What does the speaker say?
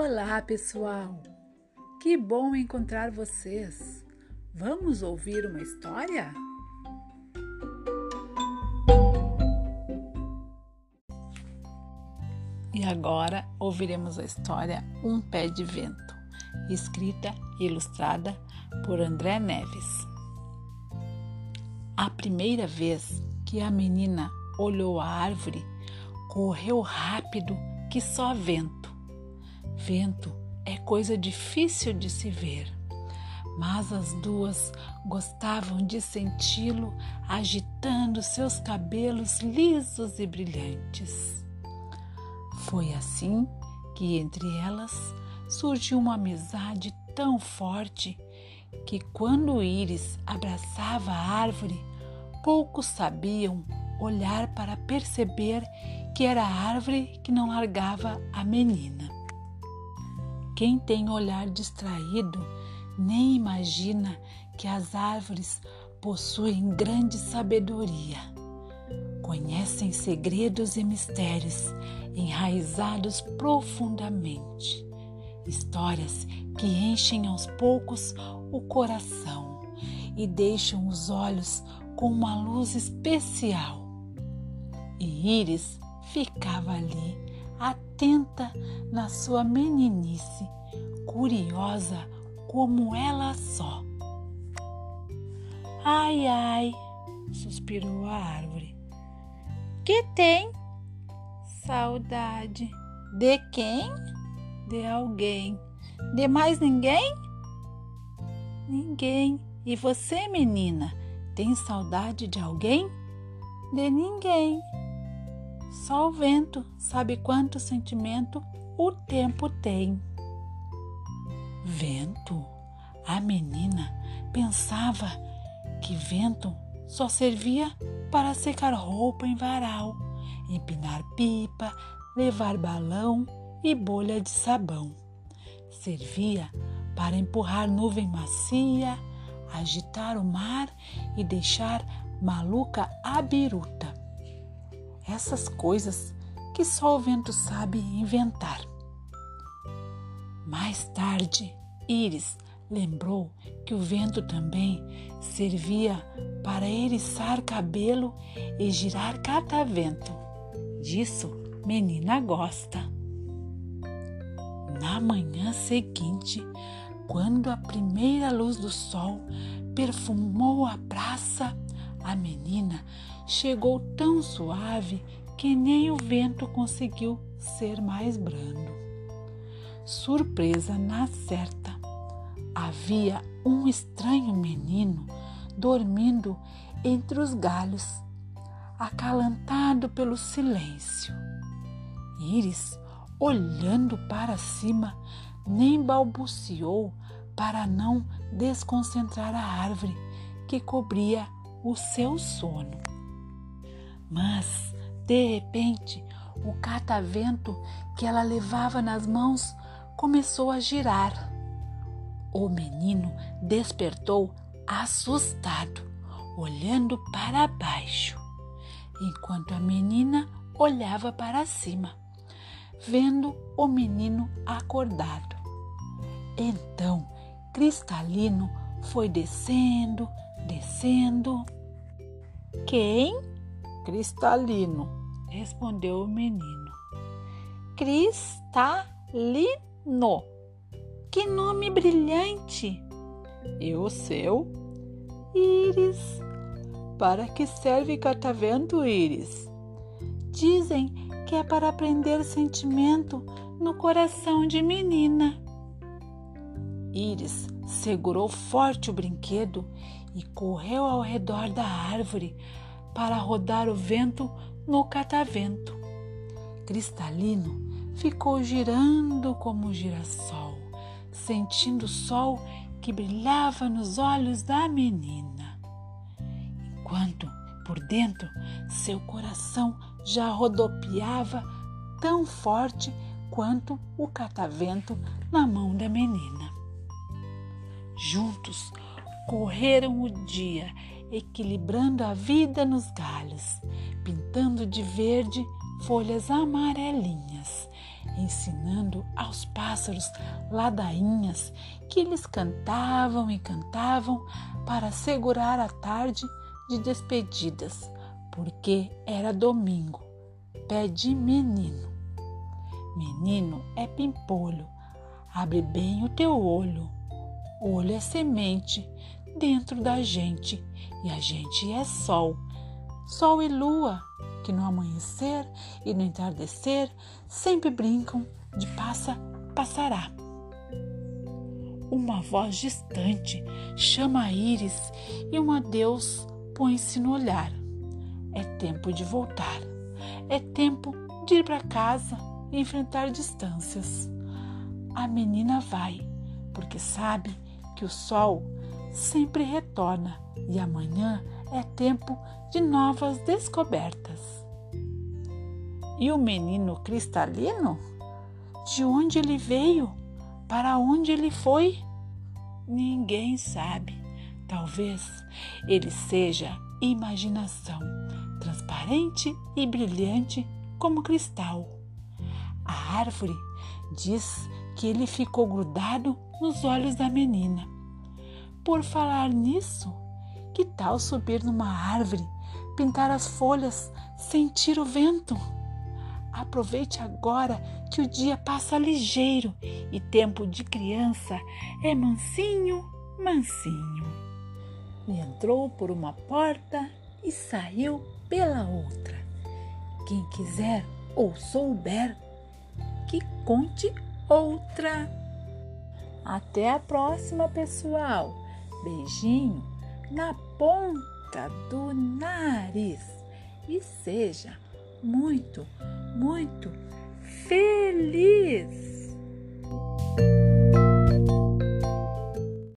Olá, pessoal! Que bom encontrar vocês! Vamos ouvir uma história? E agora ouviremos a história Um Pé de Vento, escrita e ilustrada por André Neves. A primeira vez que a menina olhou a árvore, correu rápido que só vento. Vento é coisa difícil de se ver, mas as duas gostavam de senti-lo agitando seus cabelos lisos e brilhantes. Foi assim que entre elas surgiu uma amizade tão forte que quando Íris abraçava a árvore, poucos sabiam olhar para perceber que era a árvore que não largava a menina. Quem tem olhar distraído nem imagina que as árvores possuem grande sabedoria. Conhecem segredos e mistérios enraizados profundamente. Histórias que enchem aos poucos o coração e deixam os olhos com uma luz especial. E Íris ficava ali, atenta na sua meninice, curiosa como ela só. Ai, ai, suspirou a árvore. Que tem? Saudade. De quem? De alguém. De mais ninguém? Ninguém. E você, menina, tem saudade de alguém? De ninguém. Só o vento sabe quanto sentimento o tempo tem. Vento? A menina pensava que vento só servia para secar roupa em varal, empinar pipa, levar balão e bolha de sabão. Servia para empurrar nuvem macia, agitar o mar e deixar maluca a biruta. Essas coisas que só o vento sabe inventar. Mais tarde, Íris lembrou que o vento também servia para eriçar cabelo e girar catavento. Disso, menina gosta. Na manhã seguinte, quando a primeira luz do sol perfumou a praça, a menina chegou tão suave que nem o vento conseguiu ser mais brando. Surpresa na certa, havia um estranho menino dormindo entre os galhos, acalantado pelo silêncio. Íris, olhando para cima, nem balbuciou para não desconcentrar a árvore que cobria o seu sono. Mas, de repente, o catavento que ela levava nas mãos começou a girar. O menino despertou assustado, olhando para baixo, enquanto a menina olhava para cima, vendo o menino acordado. Então, Cristalino foi descendo, descendo. Quem? Cristalino, respondeu o menino. Cristalino. Que nome brilhante! E o seu? Íris. Para que serve catavento, Íris? Dizem que é para prender sentimento no coração de menina. Íris segurou forte o brinquedo e correu ao redor da árvore para rodar o vento no catavento. Cristalino ficou girando como um girassol, sentindo o sol que brilhava nos olhos da menina. Enquanto, por dentro, seu coração já rodopiava tão forte quanto o catavento na mão da menina. Juntos correram o dia, equilibrando a vida nos galhos, pintando de verde folhas amarelinhas, ensinando aos pássaros ladainhas que eles cantavam e cantavam para segurar a tarde de despedidas, porque era domingo, pé de menino. Menino é pimpolho, abre bem o teu olho. Olho é semente dentro da gente e a gente é sol, sol e lua que no amanhecer e no entardecer sempre brincam de passa, passará. Uma voz distante chama a íris e um adeus põe-se no olhar. É tempo de voltar. É tempo de ir para casa e enfrentar distâncias. A menina vai, porque sabe que o sol sempre retorna e amanhã é tempo de novas descobertas. E o menino cristalino? De onde ele veio? Para onde ele foi? Ninguém sabe. Talvez ele seja imaginação, transparente e brilhante como cristal. A árvore diz que ele ficou grudado nos olhos da menina. Por falar nisso, que tal subir numa árvore, pintar as folhas, sentir o vento? Aproveite agora que o dia passa ligeiro e tempo de criança é mansinho, mansinho. E entrou por uma porta e saiu pela outra. Quem quiser ou souber, que conte outra. Até a próxima, pessoal. Beijinho na ponta do nariz e seja muito, muito feliz.